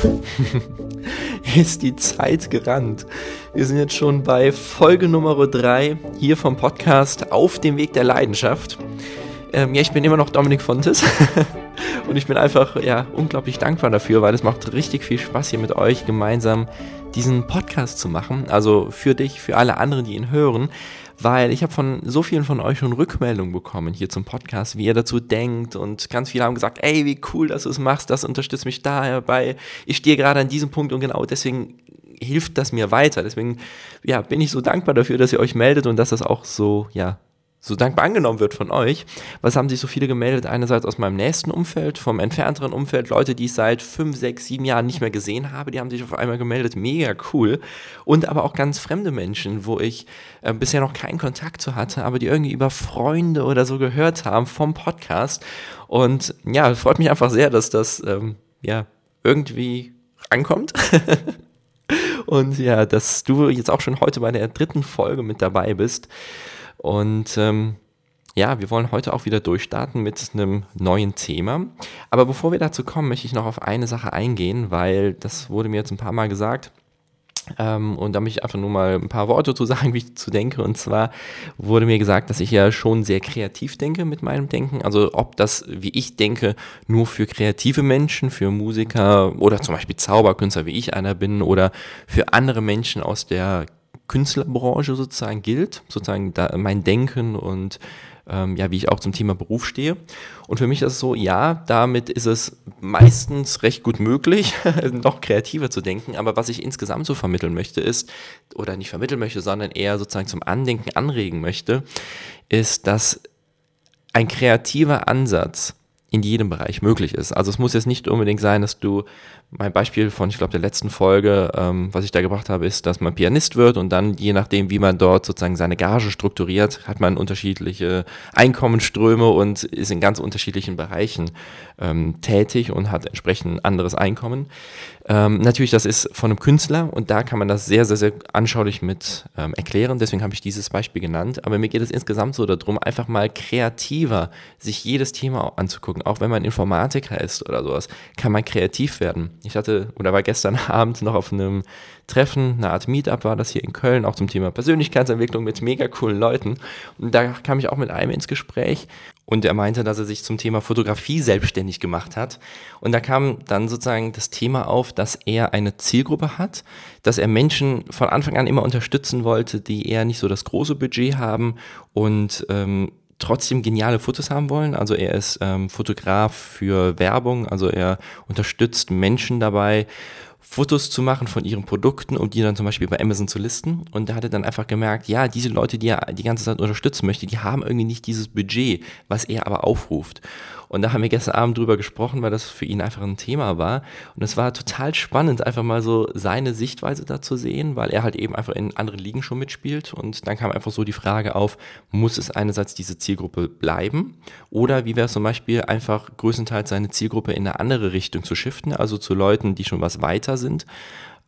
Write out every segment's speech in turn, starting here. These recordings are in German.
ist die Zeit gerannt. Wir sind jetzt schon bei Folge Nummer 3 hier vom Podcast Auf dem Weg der Leidenschaft. Ähm, ja, ich bin immer noch Dominik Fontes und ich bin einfach ja unglaublich dankbar dafür, weil es macht richtig viel Spaß hier mit euch gemeinsam diesen Podcast zu machen. Also für dich, für alle anderen, die ihn hören weil ich habe von so vielen von euch schon Rückmeldungen bekommen hier zum Podcast, wie ihr dazu denkt und ganz viele haben gesagt, ey, wie cool, dass du es machst, das unterstützt mich dabei. Ich stehe gerade an diesem Punkt und genau deswegen hilft das mir weiter. Deswegen ja, bin ich so dankbar dafür, dass ihr euch meldet und dass das auch so ja so dankbar angenommen wird von euch. Was haben sich so viele gemeldet? Einerseits aus meinem nächsten Umfeld, vom entfernteren Umfeld, Leute, die ich seit fünf, sechs, sieben Jahren nicht mehr gesehen habe, die haben sich auf einmal gemeldet. Mega cool. Und aber auch ganz fremde Menschen, wo ich äh, bisher noch keinen Kontakt zu hatte, aber die irgendwie über Freunde oder so gehört haben vom Podcast. Und ja, freut mich einfach sehr, dass das ähm, ja irgendwie ankommt. Und ja, dass du jetzt auch schon heute bei der dritten Folge mit dabei bist. Und ähm, ja, wir wollen heute auch wieder durchstarten mit einem neuen Thema. Aber bevor wir dazu kommen, möchte ich noch auf eine Sache eingehen, weil das wurde mir jetzt ein paar Mal gesagt. Ähm, und da möchte ich einfach nur mal ein paar Worte zu sagen, wie ich zu denke. Und zwar wurde mir gesagt, dass ich ja schon sehr kreativ denke mit meinem Denken. Also ob das, wie ich denke, nur für kreative Menschen, für Musiker oder zum Beispiel Zauberkünstler, wie ich einer bin, oder für andere Menschen aus der Künstlerbranche sozusagen gilt, sozusagen da mein Denken und ähm, ja, wie ich auch zum Thema Beruf stehe. Und für mich ist es so, ja, damit ist es meistens recht gut möglich, noch kreativer zu denken. Aber was ich insgesamt so vermitteln möchte, ist, oder nicht vermitteln möchte, sondern eher sozusagen zum Andenken anregen möchte, ist, dass ein kreativer Ansatz in jedem Bereich möglich ist. Also es muss jetzt nicht unbedingt sein, dass du mein Beispiel von, ich glaube, der letzten Folge, ähm, was ich da gebracht habe, ist, dass man Pianist wird und dann, je nachdem, wie man dort sozusagen seine Gage strukturiert, hat man unterschiedliche Einkommensströme und ist in ganz unterschiedlichen Bereichen ähm, tätig und hat entsprechend ein anderes Einkommen. Ähm, natürlich, das ist von einem Künstler und da kann man das sehr, sehr, sehr anschaulich mit ähm, erklären. Deswegen habe ich dieses Beispiel genannt. Aber mir geht es insgesamt so darum, einfach mal kreativer sich jedes Thema anzugucken. Auch wenn man Informatiker ist oder sowas, kann man kreativ werden. Ich hatte oder war gestern Abend noch auf einem Treffen, eine Art Meetup war das hier in Köln, auch zum Thema Persönlichkeitsentwicklung mit mega coolen Leuten. Und da kam ich auch mit einem ins Gespräch und er meinte, dass er sich zum Thema Fotografie selbstständig gemacht hat. Und da kam dann sozusagen das Thema auf, dass er eine Zielgruppe hat, dass er Menschen von Anfang an immer unterstützen wollte, die eher nicht so das große Budget haben und ähm, trotzdem geniale Fotos haben wollen. Also er ist ähm, Fotograf für Werbung, also er unterstützt Menschen dabei, Fotos zu machen von ihren Produkten und die dann zum Beispiel bei Amazon zu listen. Und da hat er dann einfach gemerkt, ja, diese Leute, die er die ganze Zeit unterstützen möchte, die haben irgendwie nicht dieses Budget, was er aber aufruft. Und da haben wir gestern Abend drüber gesprochen, weil das für ihn einfach ein Thema war. Und es war total spannend, einfach mal so seine Sichtweise da zu sehen, weil er halt eben einfach in anderen Ligen schon mitspielt. Und dann kam einfach so die Frage auf, muss es einerseits diese Zielgruppe bleiben? Oder wie wäre es zum Beispiel einfach größtenteils seine Zielgruppe in eine andere Richtung zu shiften, also zu Leuten, die schon was weiter sind?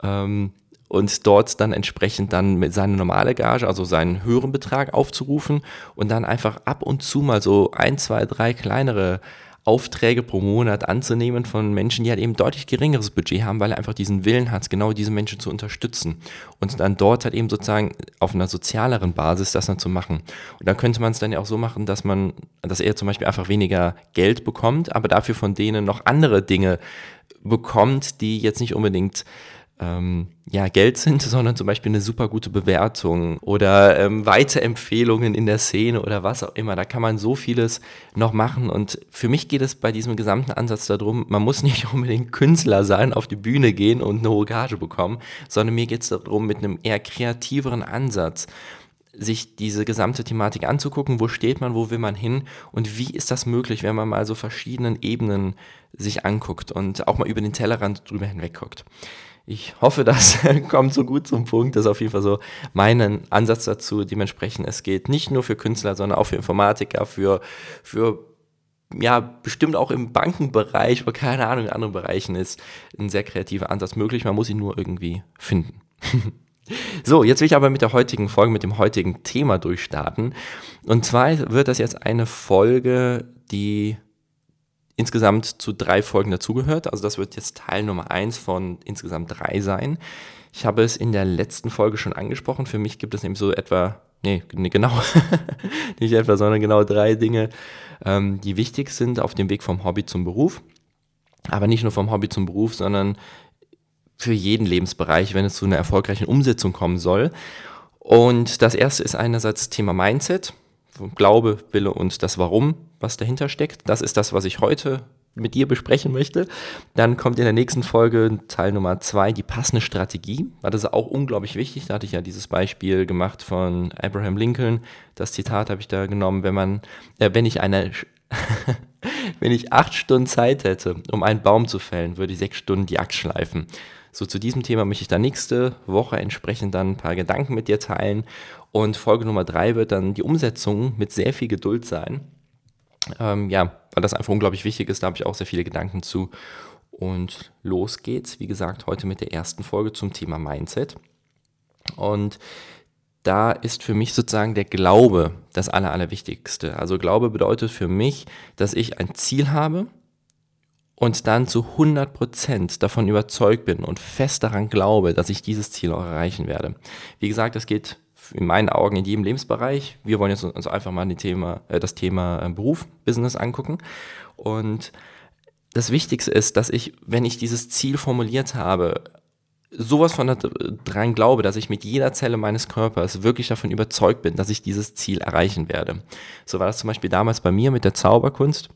Ähm, und dort dann entsprechend dann mit seiner normale Gage, also seinen höheren Betrag aufzurufen und dann einfach ab und zu mal so ein, zwei, drei kleinere Aufträge pro Monat anzunehmen von Menschen, die halt eben deutlich geringeres Budget haben, weil er einfach diesen Willen hat, genau diese Menschen zu unterstützen und dann dort halt eben sozusagen auf einer sozialeren Basis das dann zu machen. Und dann könnte man es dann ja auch so machen, dass man, dass er zum Beispiel einfach weniger Geld bekommt, aber dafür von denen noch andere Dinge bekommt, die jetzt nicht unbedingt ähm, ja, Geld sind, sondern zum Beispiel eine super gute Bewertung oder ähm, Weiterempfehlungen in der Szene oder was auch immer. Da kann man so vieles noch machen. Und für mich geht es bei diesem gesamten Ansatz darum, man muss nicht unbedingt Künstler sein, auf die Bühne gehen und eine hohe Gage bekommen, sondern mir geht es darum, mit einem eher kreativeren Ansatz sich diese gesamte Thematik anzugucken, wo steht man, wo will man hin und wie ist das möglich, wenn man mal so verschiedenen Ebenen sich anguckt und auch mal über den Tellerrand drüber hinweg guckt ich hoffe, das kommt so gut zum Punkt. Das ist auf jeden Fall so mein Ansatz dazu. Dementsprechend, es geht nicht nur für Künstler, sondern auch für Informatiker, für, für ja, bestimmt auch im Bankenbereich oder keine Ahnung, in anderen Bereichen ist ein sehr kreativer Ansatz möglich. Man muss ihn nur irgendwie finden. so, jetzt will ich aber mit der heutigen Folge, mit dem heutigen Thema durchstarten. Und zwar wird das jetzt eine Folge, die insgesamt zu drei Folgen dazugehört. Also das wird jetzt Teil Nummer eins von insgesamt drei sein. Ich habe es in der letzten Folge schon angesprochen. Für mich gibt es nämlich so etwa, nee, genau, nicht etwa, sondern genau drei Dinge, ähm, die wichtig sind auf dem Weg vom Hobby zum Beruf. Aber nicht nur vom Hobby zum Beruf, sondern für jeden Lebensbereich, wenn es zu einer erfolgreichen Umsetzung kommen soll. Und das erste ist einerseits Thema Mindset, Glaube, Wille und das Warum, was dahinter steckt. Das ist das, was ich heute mit dir besprechen möchte. Dann kommt in der nächsten Folge Teil Nummer zwei die passende Strategie. Das ist auch unglaublich wichtig. Da hatte ich ja dieses Beispiel gemacht von Abraham Lincoln. Das Zitat habe ich da genommen, wenn man, äh, wenn ich eine, wenn ich acht Stunden Zeit hätte, um einen Baum zu fällen, würde ich sechs Stunden die Axt schleifen. So zu diesem Thema möchte ich dann nächste Woche entsprechend dann ein paar Gedanken mit dir teilen. Und Folge Nummer drei wird dann die Umsetzung mit sehr viel Geduld sein. Ähm, ja, weil das einfach unglaublich wichtig ist, da habe ich auch sehr viele Gedanken zu. Und los geht's, wie gesagt, heute mit der ersten Folge zum Thema Mindset. Und da ist für mich sozusagen der Glaube das Aller, Allerwichtigste. Also Glaube bedeutet für mich, dass ich ein Ziel habe und dann zu 100% davon überzeugt bin und fest daran glaube, dass ich dieses Ziel auch erreichen werde. Wie gesagt, das geht in meinen Augen in jedem Lebensbereich. Wir wollen jetzt uns einfach mal Thema, äh, das Thema äh, Beruf, Business angucken. Und das Wichtigste ist, dass ich, wenn ich dieses Ziel formuliert habe, sowas von dran glaube, dass ich mit jeder Zelle meines Körpers wirklich davon überzeugt bin, dass ich dieses Ziel erreichen werde. So war das zum Beispiel damals bei mir mit der Zauberkunst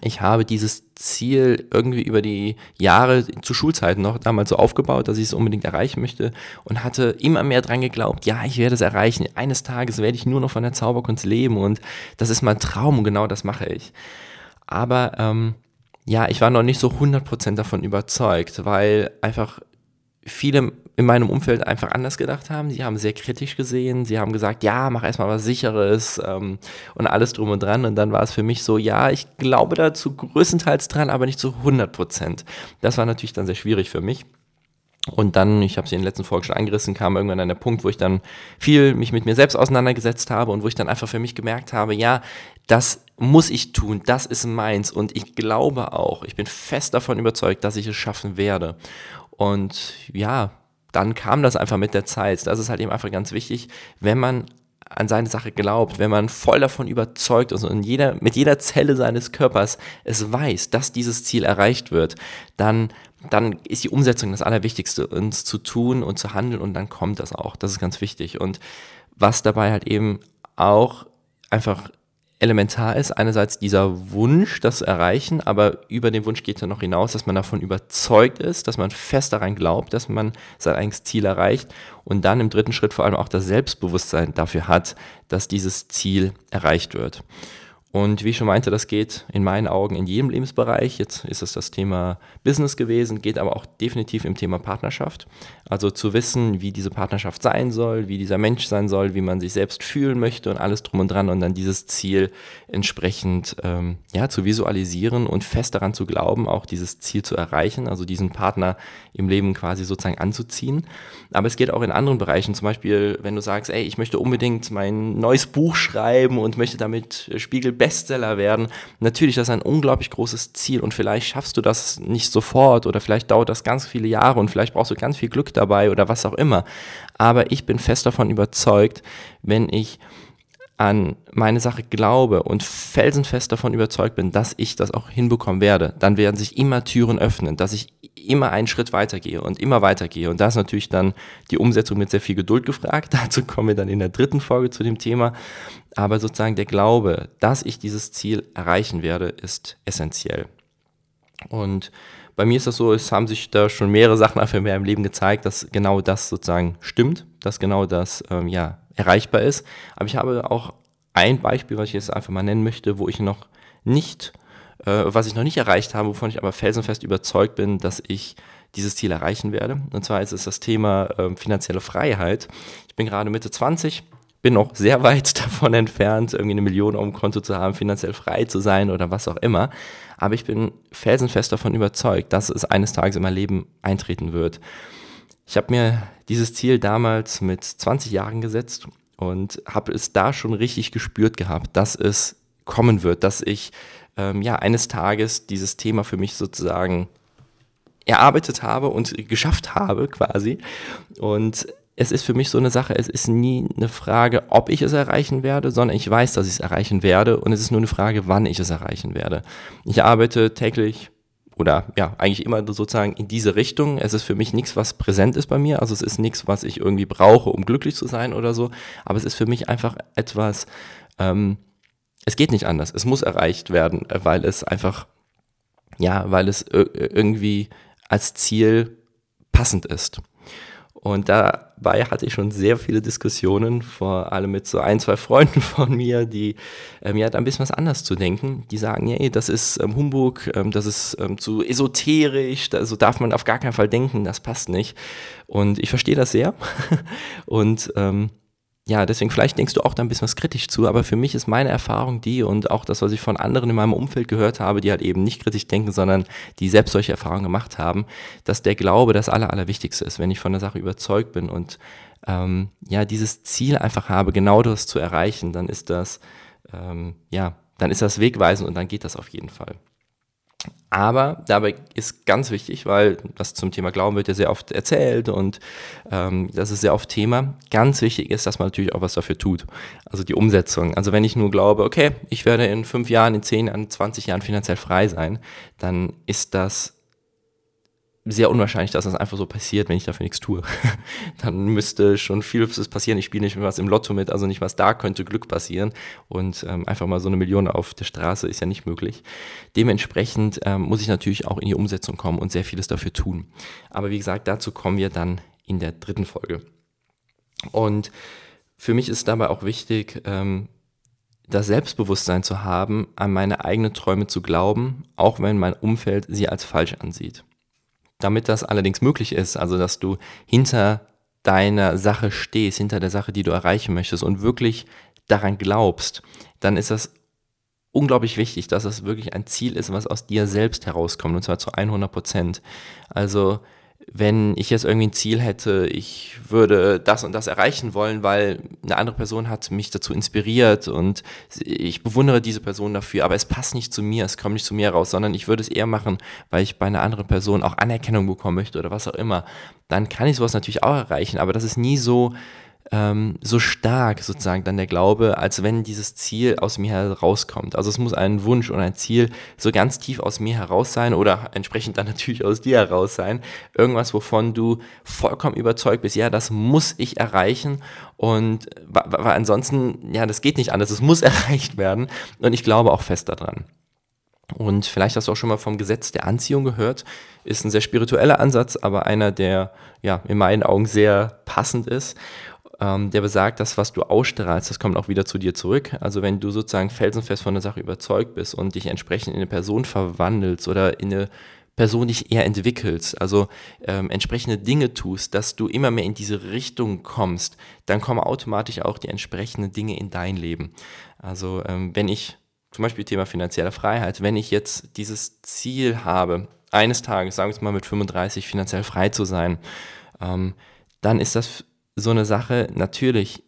ich habe dieses Ziel irgendwie über die Jahre zu Schulzeiten noch damals so aufgebaut, dass ich es unbedingt erreichen möchte und hatte immer mehr dran geglaubt, ja, ich werde es erreichen. Eines Tages werde ich nur noch von der Zauberkunst leben und das ist mein Traum und genau das mache ich. Aber ähm, ja, ich war noch nicht so 100% davon überzeugt, weil einfach viele in meinem Umfeld einfach anders gedacht haben. Sie haben sehr kritisch gesehen. Sie haben gesagt, ja, mach erstmal was Sicheres ähm, und alles drum und dran. Und dann war es für mich so, ja, ich glaube dazu größtenteils dran, aber nicht zu 100 Prozent. Das war natürlich dann sehr schwierig für mich. Und dann, ich habe es in den letzten Folgen schon angerissen, kam irgendwann an der Punkt, wo ich dann viel mich mit mir selbst auseinandergesetzt habe und wo ich dann einfach für mich gemerkt habe, ja, das muss ich tun, das ist meins und ich glaube auch, ich bin fest davon überzeugt, dass ich es schaffen werde. Und ja, dann kam das einfach mit der Zeit. Das ist halt eben einfach ganz wichtig, wenn man an seine Sache glaubt, wenn man voll davon überzeugt ist und jeder, mit jeder Zelle seines Körpers es weiß, dass dieses Ziel erreicht wird, dann, dann ist die Umsetzung das Allerwichtigste, uns zu tun und zu handeln und dann kommt das auch. Das ist ganz wichtig. Und was dabei halt eben auch einfach elementar ist. Einerseits dieser Wunsch, das zu erreichen, aber über den Wunsch geht ja noch hinaus, dass man davon überzeugt ist, dass man fest daran glaubt, dass man sein eigenes Ziel erreicht und dann im dritten Schritt vor allem auch das Selbstbewusstsein dafür hat, dass dieses Ziel erreicht wird. Und wie ich schon meinte, das geht in meinen Augen in jedem Lebensbereich. Jetzt ist es das Thema Business gewesen, geht aber auch definitiv im Thema Partnerschaft. Also zu wissen, wie diese Partnerschaft sein soll, wie dieser Mensch sein soll, wie man sich selbst fühlen möchte und alles drum und dran und dann dieses Ziel entsprechend ähm, ja, zu visualisieren und fest daran zu glauben, auch dieses Ziel zu erreichen, also diesen Partner im Leben quasi sozusagen anzuziehen. Aber es geht auch in anderen Bereichen, zum Beispiel, wenn du sagst, ey, ich möchte unbedingt mein neues Buch schreiben und möchte damit Spiegel Bestseller werden. Natürlich, das ist ein unglaublich großes Ziel und vielleicht schaffst du das nicht sofort oder vielleicht dauert das ganz viele Jahre und vielleicht brauchst du ganz viel Glück dabei oder was auch immer. Aber ich bin fest davon überzeugt, wenn ich an meine Sache glaube und felsenfest davon überzeugt bin, dass ich das auch hinbekommen werde, dann werden sich immer Türen öffnen, dass ich immer einen Schritt weitergehe und immer weitergehe. Und da ist natürlich dann die Umsetzung mit sehr viel Geduld gefragt. Dazu kommen wir dann in der dritten Folge zu dem Thema. Aber sozusagen der Glaube, dass ich dieses Ziel erreichen werde, ist essentiell. Und bei mir ist das so, es haben sich da schon mehrere Sachen einfach in meinem Leben gezeigt, dass genau das sozusagen stimmt, dass genau das ähm, ja, erreichbar ist. Aber ich habe auch ein Beispiel, was ich jetzt einfach mal nennen möchte, wo ich noch nicht, äh, was ich noch nicht erreicht habe, wovon ich aber felsenfest überzeugt bin, dass ich dieses Ziel erreichen werde. Und zwar ist es das Thema äh, finanzielle Freiheit. Ich bin gerade Mitte 20, bin noch sehr weit davon entfernt, irgendwie eine Million auf dem Konto zu haben, finanziell frei zu sein oder was auch immer. Aber ich bin felsenfest davon überzeugt, dass es eines Tages in mein Leben eintreten wird. Ich habe mir dieses Ziel damals mit 20 Jahren gesetzt und habe es da schon richtig gespürt gehabt, dass es kommen wird, dass ich ähm, ja eines Tages dieses Thema für mich sozusagen erarbeitet habe und geschafft habe quasi. Und es ist für mich so eine Sache, es ist nie eine Frage, ob ich es erreichen werde, sondern ich weiß, dass ich es erreichen werde und es ist nur eine Frage, wann ich es erreichen werde. Ich arbeite täglich oder ja, eigentlich immer sozusagen in diese Richtung. Es ist für mich nichts, was präsent ist bei mir. Also es ist nichts, was ich irgendwie brauche, um glücklich zu sein oder so. Aber es ist für mich einfach etwas, ähm, es geht nicht anders. Es muss erreicht werden, weil es einfach, ja, weil es irgendwie als Ziel passend ist. Und dabei hatte ich schon sehr viele Diskussionen, vor allem mit so ein, zwei Freunden von mir, die ähm, ja ein bisschen was anders zu denken. Die sagen, ja, das ist ähm, Humbug, ähm, das ist ähm, zu esoterisch, da, so darf man auf gar keinen Fall denken, das passt nicht. Und ich verstehe das sehr. Und ähm, ja, deswegen vielleicht denkst du auch da ein bisschen was kritisch zu, aber für mich ist meine Erfahrung die und auch das, was ich von anderen in meinem Umfeld gehört habe, die halt eben nicht kritisch denken, sondern die selbst solche Erfahrungen gemacht haben, dass der Glaube das Aller, Allerwichtigste ist, wenn ich von der Sache überzeugt bin und ähm, ja, dieses Ziel einfach habe, genau das zu erreichen, dann ist das, ähm, ja, dann ist das wegweisend und dann geht das auf jeden Fall. Aber dabei ist ganz wichtig, weil das zum Thema Glauben wird ja sehr oft erzählt und ähm, das ist sehr oft Thema. Ganz wichtig ist, dass man natürlich auch was dafür tut. Also die Umsetzung. Also wenn ich nur glaube, okay, ich werde in fünf Jahren, in zehn Jahren, 20 Jahren finanziell frei sein, dann ist das sehr unwahrscheinlich, dass das einfach so passiert, wenn ich dafür nichts tue. Dann müsste schon vieles passieren. Ich spiele nicht mehr was im Lotto mit, also nicht was da könnte Glück passieren. Und ähm, einfach mal so eine Million auf der Straße ist ja nicht möglich. Dementsprechend ähm, muss ich natürlich auch in die Umsetzung kommen und sehr vieles dafür tun. Aber wie gesagt, dazu kommen wir dann in der dritten Folge. Und für mich ist dabei auch wichtig, ähm, das Selbstbewusstsein zu haben, an meine eigenen Träume zu glauben, auch wenn mein Umfeld sie als falsch ansieht. Damit das allerdings möglich ist, also dass du hinter deiner Sache stehst, hinter der Sache, die du erreichen möchtest und wirklich daran glaubst, dann ist das unglaublich wichtig, dass es wirklich ein Ziel ist, was aus dir selbst herauskommt und zwar zu 100 Prozent. Also wenn ich jetzt irgendwie ein Ziel hätte, ich würde das und das erreichen wollen, weil eine andere Person hat mich dazu inspiriert und ich bewundere diese Person dafür, aber es passt nicht zu mir, es kommt nicht zu mir raus, sondern ich würde es eher machen, weil ich bei einer anderen Person auch Anerkennung bekommen möchte oder was auch immer, dann kann ich sowas natürlich auch erreichen, aber das ist nie so, ähm, so stark sozusagen dann der Glaube, als wenn dieses Ziel aus mir herauskommt. Also es muss ein Wunsch und ein Ziel so ganz tief aus mir heraus sein oder entsprechend dann natürlich aus dir heraus sein. Irgendwas, wovon du vollkommen überzeugt bist, ja, das muss ich erreichen und weil ansonsten, ja, das geht nicht anders, es muss erreicht werden und ich glaube auch fest daran. Und vielleicht hast du auch schon mal vom Gesetz der Anziehung gehört. Ist ein sehr spiritueller Ansatz, aber einer, der ja in meinen Augen sehr passend ist ähm, der besagt, dass was du ausstrahlst, das kommt auch wieder zu dir zurück. Also wenn du sozusagen felsenfest von der Sache überzeugt bist und dich entsprechend in eine Person verwandelst oder in eine Person dich eher entwickelst, also ähm, entsprechende Dinge tust, dass du immer mehr in diese Richtung kommst, dann kommen automatisch auch die entsprechenden Dinge in dein Leben. Also ähm, wenn ich zum Beispiel Thema finanzielle Freiheit, wenn ich jetzt dieses Ziel habe, eines Tages, sagen wir es mal mit 35 finanziell frei zu sein, ähm, dann ist das so eine Sache, natürlich,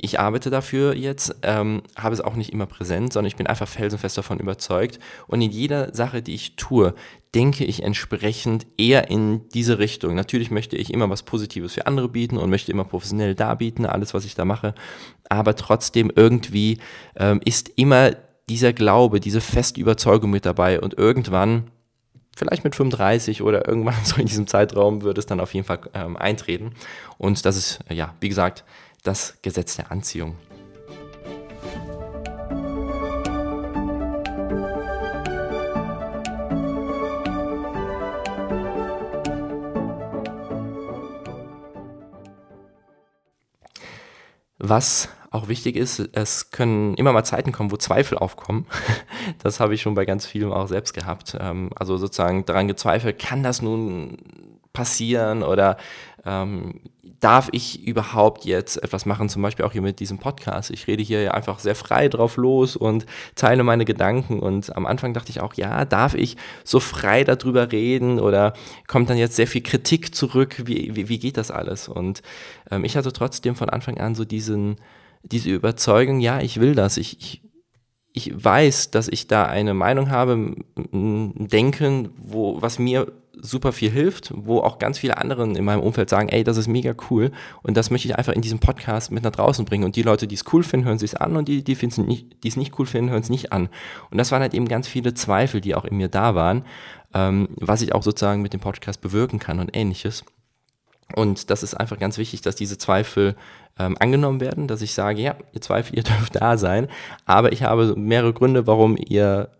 ich arbeite dafür jetzt, ähm, habe es auch nicht immer präsent, sondern ich bin einfach felsenfest davon überzeugt. Und in jeder Sache, die ich tue, denke ich entsprechend eher in diese Richtung. Natürlich möchte ich immer was Positives für andere bieten und möchte immer professionell darbieten, alles, was ich da mache. Aber trotzdem irgendwie ähm, ist immer dieser Glaube, diese feste Überzeugung mit dabei. Und irgendwann vielleicht mit 35 oder irgendwann so in diesem Zeitraum wird es dann auf jeden Fall ähm, eintreten. Und das ist, ja, wie gesagt, das Gesetz der Anziehung. Was auch wichtig ist, es können immer mal Zeiten kommen, wo Zweifel aufkommen. Das habe ich schon bei ganz vielen auch selbst gehabt. Ähm, also sozusagen daran gezweifelt, kann das nun passieren oder ähm, darf ich überhaupt jetzt etwas machen, zum Beispiel auch hier mit diesem Podcast. Ich rede hier ja einfach sehr frei drauf los und teile meine Gedanken und am Anfang dachte ich auch, ja, darf ich so frei darüber reden oder kommt dann jetzt sehr viel Kritik zurück? Wie, wie, wie geht das alles? Und ähm, ich hatte trotzdem von Anfang an so diesen, diese Überzeugung, ja, ich will das, ich, ich ich weiß, dass ich da eine Meinung habe, ein Denken, wo, was mir super viel hilft, wo auch ganz viele anderen in meinem Umfeld sagen, ey, das ist mega cool und das möchte ich einfach in diesem Podcast mit nach draußen bringen und die Leute, die es cool finden, hören es an und die, die nicht, es nicht cool finden, hören es nicht an. Und das waren halt eben ganz viele Zweifel, die auch in mir da waren, ähm, was ich auch sozusagen mit dem Podcast bewirken kann und ähnliches. Und das ist einfach ganz wichtig, dass diese Zweifel ähm, angenommen werden, dass ich sage, ja, ihr Zweifel, ihr dürft da sein, aber ich habe mehrere Gründe, warum ihr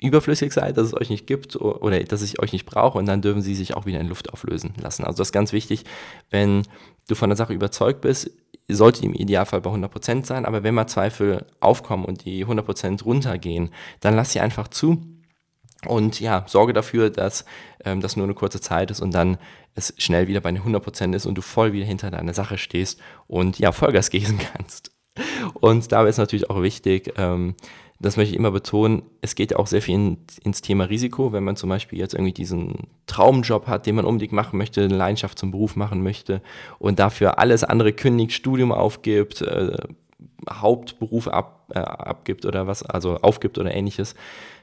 überflüssig seid, dass es euch nicht gibt oder dass ich euch nicht brauche. Und dann dürfen sie sich auch wieder in Luft auflösen lassen. Also das ist ganz wichtig, wenn du von der Sache überzeugt bist, sollte im Idealfall bei 100% sein, aber wenn mal Zweifel aufkommen und die 100% runtergehen, dann lass sie einfach zu. Und ja, sorge dafür, dass ähm, das nur eine kurze Zeit ist und dann es schnell wieder bei den 100% ist und du voll wieder hinter deiner Sache stehst und ja, Vollgas geben kannst. Und dabei ist natürlich auch wichtig, ähm, das möchte ich immer betonen, es geht ja auch sehr viel in, ins Thema Risiko, wenn man zum Beispiel jetzt irgendwie diesen Traumjob hat, den man unbedingt machen möchte, eine Leidenschaft zum Beruf machen möchte und dafür alles andere kündigt, Studium aufgibt, äh, Hauptberuf ab, äh, abgibt oder was, also aufgibt oder ähnliches,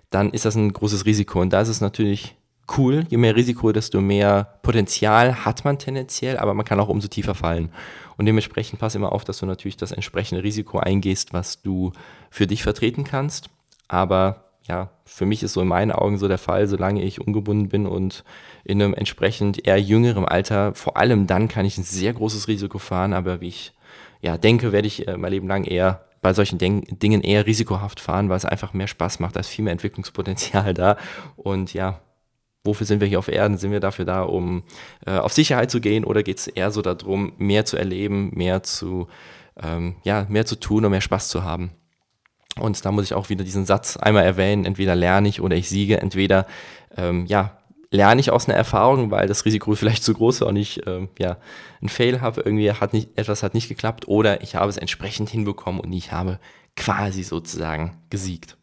dann ist das ein großes Risiko. Und da ist es natürlich cool, je mehr Risiko, desto mehr Potenzial hat man tendenziell, aber man kann auch umso tiefer fallen. Und dementsprechend pass immer auf, dass du natürlich das entsprechende Risiko eingehst, was du für dich vertreten kannst. Aber ja, für mich ist so in meinen Augen so der Fall, solange ich ungebunden bin und in einem entsprechend eher jüngerem Alter, vor allem dann kann ich ein sehr großes Risiko fahren, aber wie ich ja denke, werde ich äh, mein Leben lang eher bei solchen Den Dingen eher risikohaft fahren, weil es einfach mehr Spaß macht, da ist viel mehr Entwicklungspotenzial da und ja, wofür sind wir hier auf Erden? Sind wir dafür da, um äh, auf Sicherheit zu gehen oder geht es eher so darum, mehr zu erleben, mehr zu, ähm, ja, mehr zu tun und mehr Spaß zu haben? Und da muss ich auch wieder diesen Satz einmal erwähnen, entweder lerne ich oder ich siege, entweder ähm, ja, lerne ich aus einer Erfahrung, weil das Risiko vielleicht zu groß war und ich ähm, ja, einen Fail habe, irgendwie hat nicht, etwas hat nicht geklappt oder ich habe es entsprechend hinbekommen und ich habe quasi sozusagen gesiegt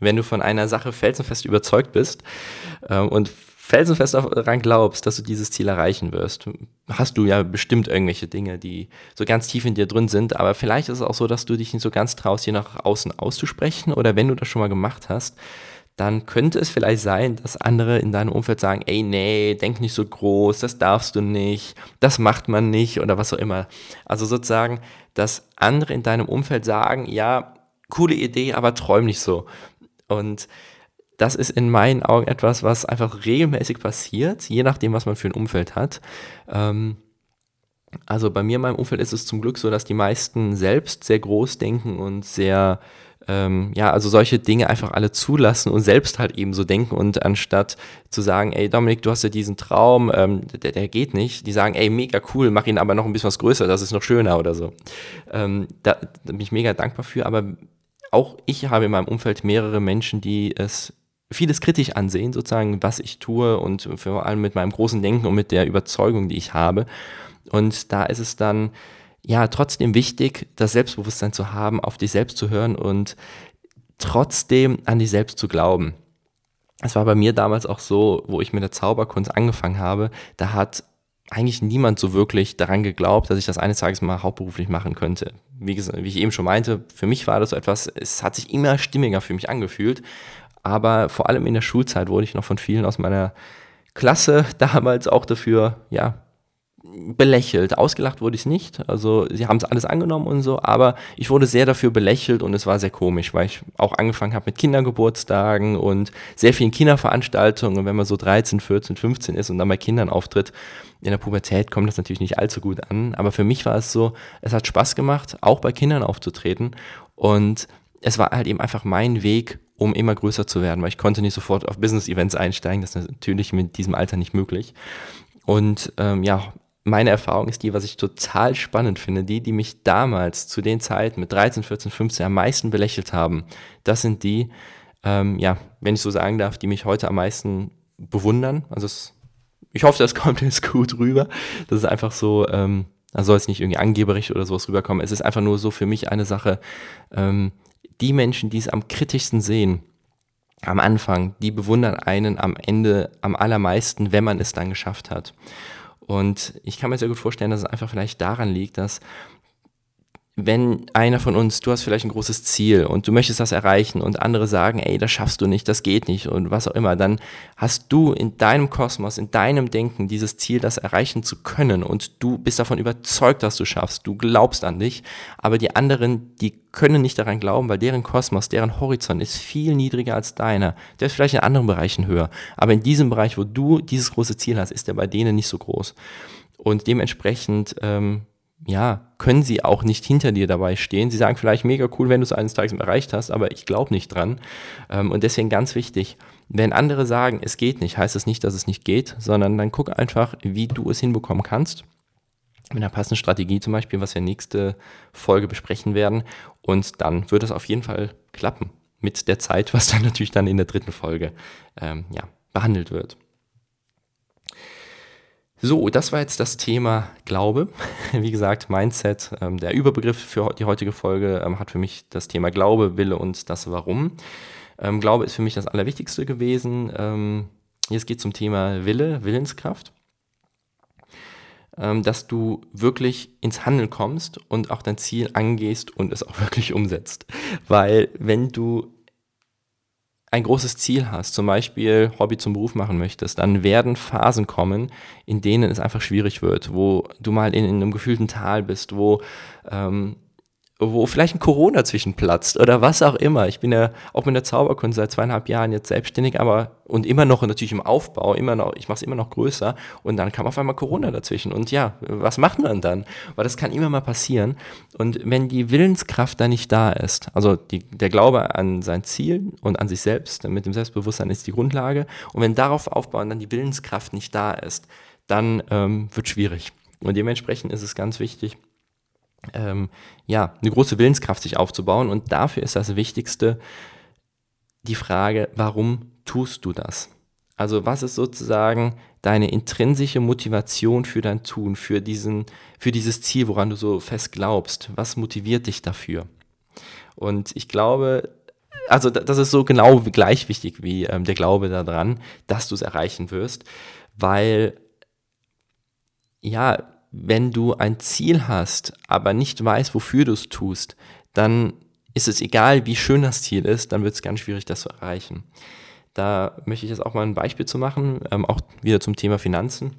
wenn du von einer Sache felsenfest überzeugt bist äh, und felsenfest daran glaubst, dass du dieses Ziel erreichen wirst, hast du ja bestimmt irgendwelche Dinge, die so ganz tief in dir drin sind, aber vielleicht ist es auch so, dass du dich nicht so ganz traust, hier nach außen auszusprechen oder wenn du das schon mal gemacht hast, dann könnte es vielleicht sein, dass andere in deinem Umfeld sagen, ey, nee, denk nicht so groß, das darfst du nicht, das macht man nicht oder was auch immer. Also sozusagen, dass andere in deinem Umfeld sagen, ja, coole Idee, aber träum nicht so. Und das ist in meinen Augen etwas, was einfach regelmäßig passiert, je nachdem, was man für ein Umfeld hat. Ähm, also bei mir in meinem Umfeld ist es zum Glück so, dass die meisten selbst sehr groß denken und sehr, ähm, ja, also solche Dinge einfach alle zulassen und selbst halt eben so denken und anstatt zu sagen, ey Dominik, du hast ja diesen Traum, ähm, der, der geht nicht, die sagen, ey, mega cool, mach ihn aber noch ein bisschen was größer, das ist noch schöner oder so. Ähm, da, da bin ich mega dankbar für, aber auch ich habe in meinem Umfeld mehrere Menschen, die es vieles kritisch ansehen, sozusagen, was ich tue und vor allem mit meinem großen Denken und mit der Überzeugung, die ich habe. Und da ist es dann ja trotzdem wichtig, das Selbstbewusstsein zu haben, auf dich selbst zu hören und trotzdem an dich selbst zu glauben. Es war bei mir damals auch so, wo ich mit der Zauberkunst angefangen habe, da hat eigentlich niemand so wirklich daran geglaubt, dass ich das eines Tages mal hauptberuflich machen könnte. Wie, gesagt, wie ich eben schon meinte, für mich war das so etwas, es hat sich immer stimmiger für mich angefühlt. Aber vor allem in der Schulzeit wurde ich noch von vielen aus meiner Klasse damals auch dafür, ja, belächelt. Ausgelacht wurde ich nicht. Also sie haben es alles angenommen und so, aber ich wurde sehr dafür belächelt und es war sehr komisch, weil ich auch angefangen habe mit Kindergeburtstagen und sehr vielen Kinderveranstaltungen. Und wenn man so 13, 14, 15 ist und dann bei Kindern auftritt, in der Pubertät kommt das natürlich nicht allzu gut an. Aber für mich war es so, es hat Spaß gemacht, auch bei Kindern aufzutreten. Und es war halt eben einfach mein Weg, um immer größer zu werden, weil ich konnte nicht sofort auf Business-Events einsteigen. Das ist natürlich mit diesem Alter nicht möglich. Und ähm, ja, meine Erfahrung ist die, was ich total spannend finde, die, die mich damals zu den Zeiten mit 13, 14, 15 am meisten belächelt haben, das sind die, ähm, ja, wenn ich so sagen darf, die mich heute am meisten bewundern. Also es, ich hoffe, das kommt jetzt gut rüber. Das ist einfach so, ähm, da soll es nicht irgendwie angeberisch oder sowas rüberkommen. Es ist einfach nur so für mich eine Sache, ähm, die Menschen, die es am kritischsten sehen, am Anfang, die bewundern einen am Ende am allermeisten, wenn man es dann geschafft hat. Und ich kann mir sehr gut vorstellen, dass es einfach vielleicht daran liegt, dass wenn einer von uns, du hast vielleicht ein großes Ziel und du möchtest das erreichen und andere sagen, ey, das schaffst du nicht, das geht nicht und was auch immer, dann hast du in deinem Kosmos, in deinem Denken dieses Ziel, das erreichen zu können und du bist davon überzeugt, dass du schaffst, du glaubst an dich, aber die anderen, die können nicht daran glauben, weil deren Kosmos, deren Horizont ist viel niedriger als deiner. Der ist vielleicht in anderen Bereichen höher, aber in diesem Bereich, wo du dieses große Ziel hast, ist der bei denen nicht so groß. Und dementsprechend ähm, ja, können sie auch nicht hinter dir dabei stehen. Sie sagen vielleicht mega cool, wenn du es eines Tages erreicht hast, aber ich glaube nicht dran. Ähm, und deswegen ganz wichtig, wenn andere sagen, es geht nicht, heißt es das nicht, dass es nicht geht, sondern dann guck einfach, wie du es hinbekommen kannst. Mit einer passenden Strategie zum Beispiel, was wir nächste Folge besprechen werden. Und dann wird es auf jeden Fall klappen mit der Zeit, was dann natürlich dann in der dritten Folge ähm, ja, behandelt wird. So, das war jetzt das Thema Glaube. Wie gesagt, Mindset, ähm, der Überbegriff für die heutige Folge ähm, hat für mich das Thema Glaube, Wille und das Warum. Ähm, Glaube ist für mich das Allerwichtigste gewesen. Ähm, jetzt geht es zum Thema Wille, Willenskraft. Ähm, dass du wirklich ins Handeln kommst und auch dein Ziel angehst und es auch wirklich umsetzt. Weil wenn du ein großes Ziel hast, zum Beispiel Hobby zum Beruf machen möchtest, dann werden Phasen kommen, in denen es einfach schwierig wird, wo du mal in, in einem gefühlten Tal bist, wo ähm, wo vielleicht ein Corona zwischenplatzt oder was auch immer. Ich bin ja auch mit der Zauberkunst seit zweieinhalb Jahren jetzt selbstständig, aber und immer noch natürlich im Aufbau, immer noch, ich mache es immer noch größer. Und dann kam auf einmal Corona dazwischen. Und ja, was macht man dann? Weil das kann immer mal passieren. Und wenn die Willenskraft da nicht da ist, also die, der Glaube an sein Ziel und an sich selbst, mit dem Selbstbewusstsein ist die Grundlage. Und wenn darauf aufbauen dann die Willenskraft nicht da ist, dann ähm, wird schwierig. Und dementsprechend ist es ganz wichtig, ähm, ja, eine große Willenskraft sich aufzubauen. Und dafür ist das Wichtigste die Frage, warum tust du das? Also was ist sozusagen deine intrinsische Motivation für dein Tun, für, diesen, für dieses Ziel, woran du so fest glaubst? Was motiviert dich dafür? Und ich glaube, also das ist so genau gleich wichtig wie ähm, der Glaube daran, dass du es erreichen wirst, weil ja, wenn du ein Ziel hast, aber nicht weißt, wofür du es tust, dann ist es egal, wie schön das Ziel ist, dann wird es ganz schwierig, das zu erreichen. Da möchte ich jetzt auch mal ein Beispiel zu machen, ähm, auch wieder zum Thema Finanzen.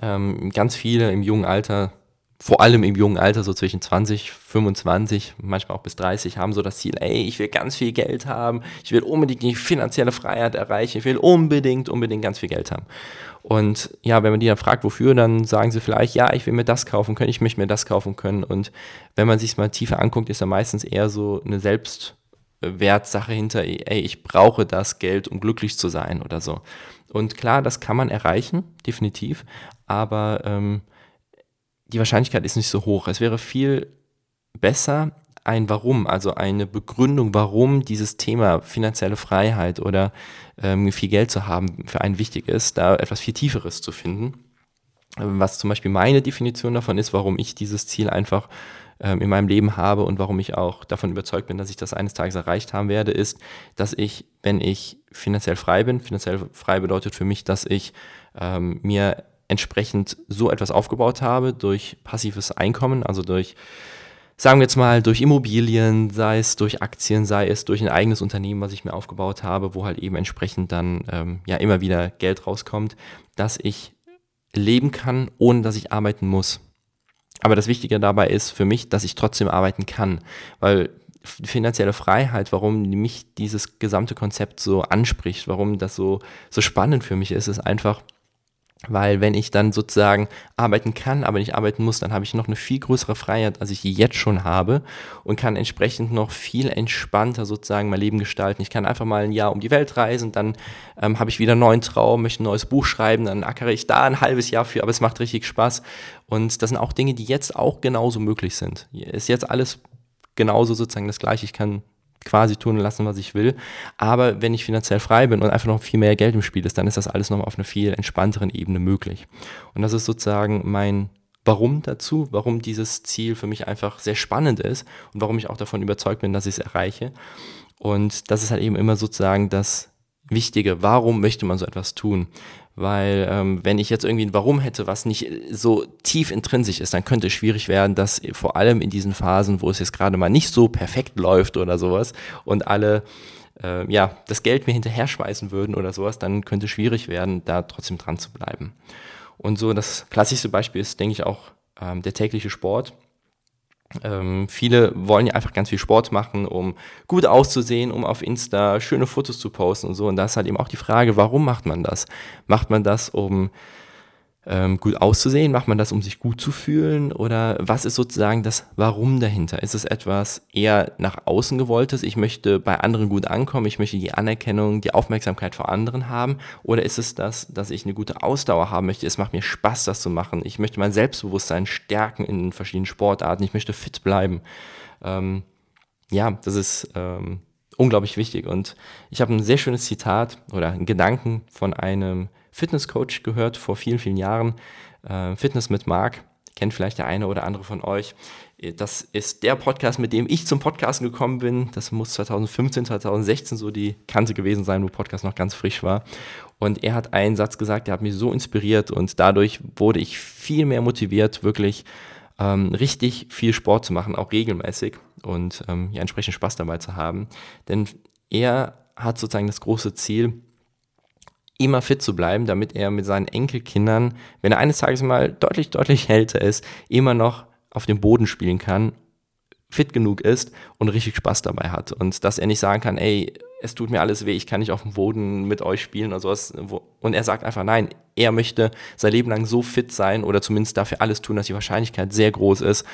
Ähm, ganz viele im jungen Alter, vor allem im jungen Alter, so zwischen 20, 25, manchmal auch bis 30, haben so das Ziel, ey, ich will ganz viel Geld haben, ich will unbedingt die finanzielle Freiheit erreichen, ich will unbedingt, unbedingt ganz viel Geld haben. Und ja, wenn man die dann fragt, wofür, dann sagen sie vielleicht, ja, ich will mir das kaufen können, ich möchte mir das kaufen können. Und wenn man sich mal tiefer anguckt, ist da meistens eher so eine Selbstwertsache hinter, ey, ich brauche das Geld, um glücklich zu sein oder so. Und klar, das kann man erreichen, definitiv, aber ähm, die Wahrscheinlichkeit ist nicht so hoch. Es wäre viel besser, ein Warum, also eine Begründung, warum dieses Thema finanzielle Freiheit oder ähm, viel Geld zu haben für einen wichtig ist, da etwas viel Tieferes zu finden. Was zum Beispiel meine Definition davon ist, warum ich dieses Ziel einfach ähm, in meinem Leben habe und warum ich auch davon überzeugt bin, dass ich das eines Tages erreicht haben werde, ist, dass ich, wenn ich finanziell frei bin, finanziell frei bedeutet für mich, dass ich ähm, mir entsprechend so etwas aufgebaut habe durch passives Einkommen, also durch sagen wir jetzt mal, durch Immobilien, sei es durch Aktien, sei es durch ein eigenes Unternehmen, was ich mir aufgebaut habe, wo halt eben entsprechend dann ähm, ja immer wieder Geld rauskommt, dass ich leben kann, ohne dass ich arbeiten muss. Aber das Wichtige dabei ist für mich, dass ich trotzdem arbeiten kann, weil finanzielle Freiheit, warum mich dieses gesamte Konzept so anspricht, warum das so, so spannend für mich ist, ist einfach, weil wenn ich dann sozusagen arbeiten kann, aber nicht arbeiten muss, dann habe ich noch eine viel größere Freiheit, als ich jetzt schon habe und kann entsprechend noch viel entspannter sozusagen mein Leben gestalten. Ich kann einfach mal ein Jahr um die Welt reisen, dann ähm, habe ich wieder einen neuen Traum, möchte ein neues Buch schreiben, dann ackere ich da ein halbes Jahr für, aber es macht richtig Spaß. Und das sind auch Dinge, die jetzt auch genauso möglich sind. Ist jetzt alles genauso sozusagen das gleiche. Ich kann quasi tun und lassen, was ich will. Aber wenn ich finanziell frei bin und einfach noch viel mehr Geld im Spiel ist, dann ist das alles noch auf einer viel entspannteren Ebene möglich. Und das ist sozusagen mein Warum dazu, warum dieses Ziel für mich einfach sehr spannend ist und warum ich auch davon überzeugt bin, dass ich es erreiche. Und das ist halt eben immer sozusagen das Wichtige, warum möchte man so etwas tun? Weil ähm, wenn ich jetzt irgendwie ein Warum hätte, was nicht so tief intrinsisch ist, dann könnte es schwierig werden, dass vor allem in diesen Phasen, wo es jetzt gerade mal nicht so perfekt läuft oder sowas und alle äh, ja, das Geld mir hinterher schmeißen würden oder sowas, dann könnte es schwierig werden, da trotzdem dran zu bleiben. Und so das klassischste Beispiel ist, denke ich, auch ähm, der tägliche Sport. Ähm, viele wollen ja einfach ganz viel Sport machen, um gut auszusehen, um auf Insta schöne Fotos zu posten und so. Und da ist halt eben auch die Frage, warum macht man das? Macht man das, um ähm, gut auszusehen? Macht man das, um sich gut zu fühlen? Oder was ist sozusagen das Warum dahinter? Ist es etwas eher nach außen gewolltes? Ich möchte bei anderen gut ankommen, ich möchte die Anerkennung, die Aufmerksamkeit vor anderen haben? Oder ist es das, dass ich eine gute Ausdauer haben möchte? Es macht mir Spaß, das zu machen. Ich möchte mein Selbstbewusstsein stärken in verschiedenen Sportarten. Ich möchte fit bleiben. Ähm, ja, das ist ähm, unglaublich wichtig. Und ich habe ein sehr schönes Zitat oder einen Gedanken von einem Fitnesscoach gehört vor vielen, vielen Jahren. Äh, Fitness mit Marc, kennt vielleicht der eine oder andere von euch. Das ist der Podcast, mit dem ich zum Podcasten gekommen bin. Das muss 2015, 2016 so die Kante gewesen sein, wo Podcast noch ganz frisch war. Und er hat einen Satz gesagt, der hat mich so inspiriert und dadurch wurde ich viel mehr motiviert, wirklich ähm, richtig viel Sport zu machen, auch regelmäßig und ähm, ja, entsprechend Spaß dabei zu haben. Denn er hat sozusagen das große Ziel, immer fit zu bleiben, damit er mit seinen Enkelkindern, wenn er eines Tages mal deutlich, deutlich älter ist, immer noch auf dem Boden spielen kann, fit genug ist und richtig Spaß dabei hat. Und dass er nicht sagen kann, ey, es tut mir alles weh, ich kann nicht auf dem Boden mit euch spielen oder sowas. Und er sagt einfach, nein, er möchte sein Leben lang so fit sein oder zumindest dafür alles tun, dass die Wahrscheinlichkeit sehr groß ist,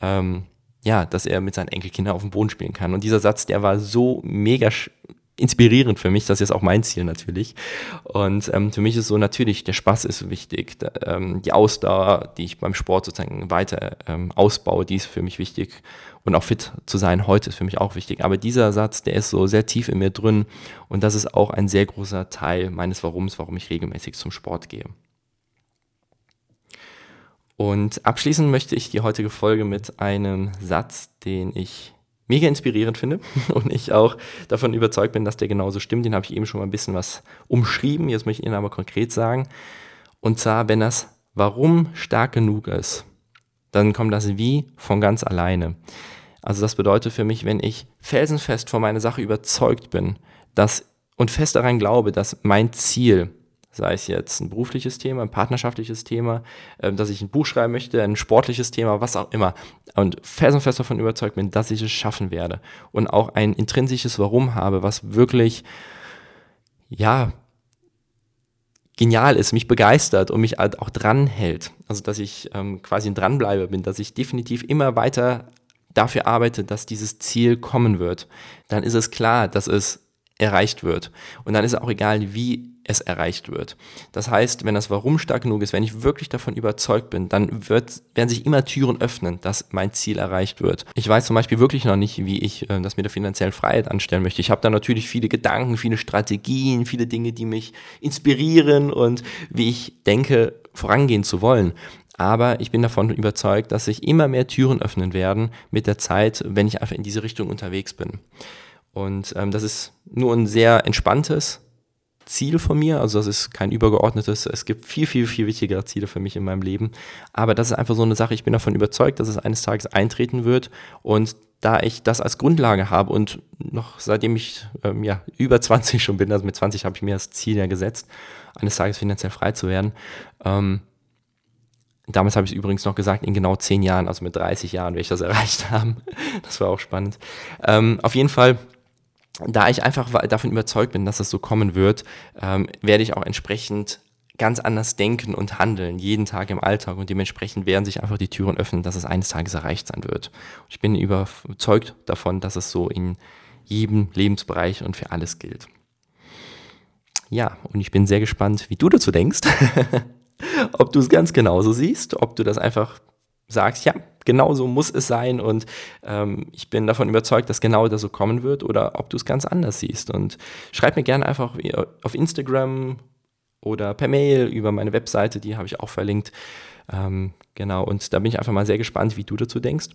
ähm, ja, dass er mit seinen Enkelkindern auf dem Boden spielen kann. Und dieser Satz, der war so mega inspirierend für mich. Das ist auch mein Ziel natürlich. Und ähm, für mich ist so natürlich, der Spaß ist wichtig. Da, ähm, die Ausdauer, die ich beim Sport sozusagen weiter ähm, ausbaue, die ist für mich wichtig. Und auch fit zu sein heute ist für mich auch wichtig. Aber dieser Satz, der ist so sehr tief in mir drin. Und das ist auch ein sehr großer Teil meines Warums, warum ich regelmäßig zum Sport gehe. Und abschließen möchte ich die heutige Folge mit einem Satz, den ich mega inspirierend finde und ich auch davon überzeugt bin, dass der genauso stimmt. Den habe ich eben schon mal ein bisschen was umschrieben. Jetzt möchte ich Ihnen aber konkret sagen. Und zwar, wenn das Warum stark genug ist, dann kommt das Wie von ganz alleine. Also das bedeutet für mich, wenn ich felsenfest von meiner Sache überzeugt bin, dass und fest daran glaube, dass mein Ziel sei es jetzt ein berufliches Thema, ein partnerschaftliches Thema, äh, dass ich ein Buch schreiben möchte, ein sportliches Thema, was auch immer. Und felsenfest davon überzeugt bin, dass ich es schaffen werde. Und auch ein intrinsisches Warum habe, was wirklich, ja, genial ist, mich begeistert und mich halt auch dranhält. Also, dass ich ähm, quasi ein Dranbleiber bin, dass ich definitiv immer weiter dafür arbeite, dass dieses Ziel kommen wird. Dann ist es klar, dass es erreicht wird. Und dann ist es auch egal, wie es erreicht wird. Das heißt, wenn das Warum stark genug ist, wenn ich wirklich davon überzeugt bin, dann wird, werden sich immer Türen öffnen, dass mein Ziel erreicht wird. Ich weiß zum Beispiel wirklich noch nicht, wie ich äh, das mit der finanziellen Freiheit anstellen möchte. Ich habe da natürlich viele Gedanken, viele Strategien, viele Dinge, die mich inspirieren und wie ich denke, vorangehen zu wollen. Aber ich bin davon überzeugt, dass sich immer mehr Türen öffnen werden mit der Zeit, wenn ich einfach in diese Richtung unterwegs bin. Und ähm, das ist nur ein sehr entspanntes Ziel von mir. Also das ist kein übergeordnetes. Es gibt viel, viel, viel wichtigere Ziele für mich in meinem Leben. Aber das ist einfach so eine Sache. Ich bin davon überzeugt, dass es eines Tages eintreten wird. Und da ich das als Grundlage habe und noch seitdem ich ähm, ja über 20 schon bin, also mit 20 habe ich mir das Ziel ja gesetzt, eines Tages finanziell frei zu werden. Ähm, damals habe ich es übrigens noch gesagt, in genau 10 Jahren, also mit 30 Jahren werde ich das erreicht haben. Das war auch spannend. Ähm, auf jeden Fall da ich einfach davon überzeugt bin, dass es so kommen wird, ähm, werde ich auch entsprechend ganz anders denken und handeln, jeden Tag im Alltag und dementsprechend werden sich einfach die Türen öffnen, dass es eines Tages erreicht sein wird. Ich bin überzeugt davon, dass es so in jedem Lebensbereich und für alles gilt. Ja, und ich bin sehr gespannt, wie du dazu denkst. ob du es ganz genauso siehst, ob du das einfach sagst, ja, genau so muss es sein und ähm, ich bin davon überzeugt, dass genau das so kommen wird oder ob du es ganz anders siehst. Und schreib mir gerne einfach auf Instagram oder per Mail über meine Webseite, die habe ich auch verlinkt. Ähm, genau, und da bin ich einfach mal sehr gespannt, wie du dazu denkst.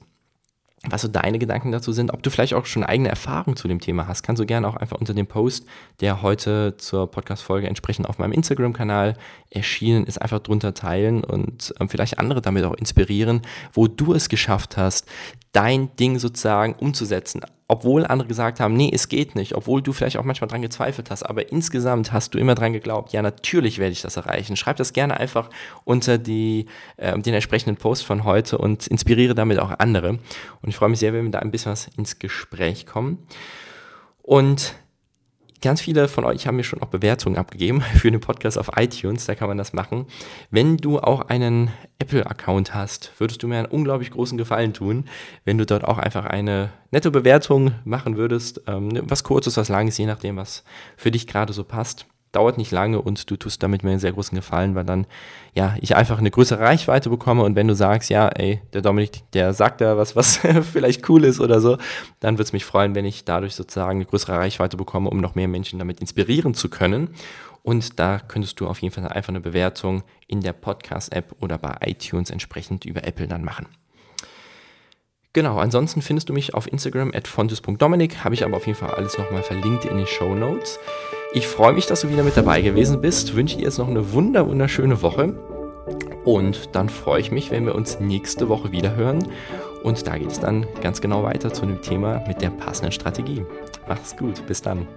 Was so deine Gedanken dazu sind, ob du vielleicht auch schon eigene Erfahrungen zu dem Thema hast, kannst du gerne auch einfach unter dem Post, der heute zur Podcast-Folge entsprechend auf meinem Instagram-Kanal erschienen ist, einfach drunter teilen und ähm, vielleicht andere damit auch inspirieren, wo du es geschafft hast, dein Ding sozusagen umzusetzen. Obwohl andere gesagt haben, nee, es geht nicht, obwohl du vielleicht auch manchmal dran gezweifelt hast, aber insgesamt hast du immer dran geglaubt, ja, natürlich werde ich das erreichen. Schreib das gerne einfach unter die, äh, den entsprechenden Post von heute und inspiriere damit auch andere. Und ich freue mich sehr, wenn wir da ein bisschen was ins Gespräch kommen. Und Ganz viele von euch haben mir schon auch Bewertungen abgegeben für den Podcast auf iTunes, da kann man das machen. Wenn du auch einen Apple-Account hast, würdest du mir einen unglaublich großen Gefallen tun, wenn du dort auch einfach eine nette Bewertung machen würdest. Ähm, was kurzes, was langes, je nachdem, was für dich gerade so passt dauert nicht lange und du tust damit mir einen sehr großen Gefallen, weil dann, ja, ich einfach eine größere Reichweite bekomme und wenn du sagst, ja, ey, der Dominik, der sagt da was, was vielleicht cool ist oder so, dann würde es mich freuen, wenn ich dadurch sozusagen eine größere Reichweite bekomme, um noch mehr Menschen damit inspirieren zu können. Und da könntest du auf jeden Fall einfach eine Bewertung in der Podcast-App oder bei iTunes entsprechend über Apple dann machen. Genau, ansonsten findest du mich auf Instagram at fontes.dominik, habe ich aber auf jeden Fall alles nochmal verlinkt in den Show Notes. Ich freue mich, dass du wieder mit dabei gewesen bist, wünsche dir jetzt noch eine wunder wunderschöne Woche und dann freue ich mich, wenn wir uns nächste Woche wieder hören und da geht es dann ganz genau weiter zu dem Thema mit der passenden Strategie. Mach's gut, bis dann.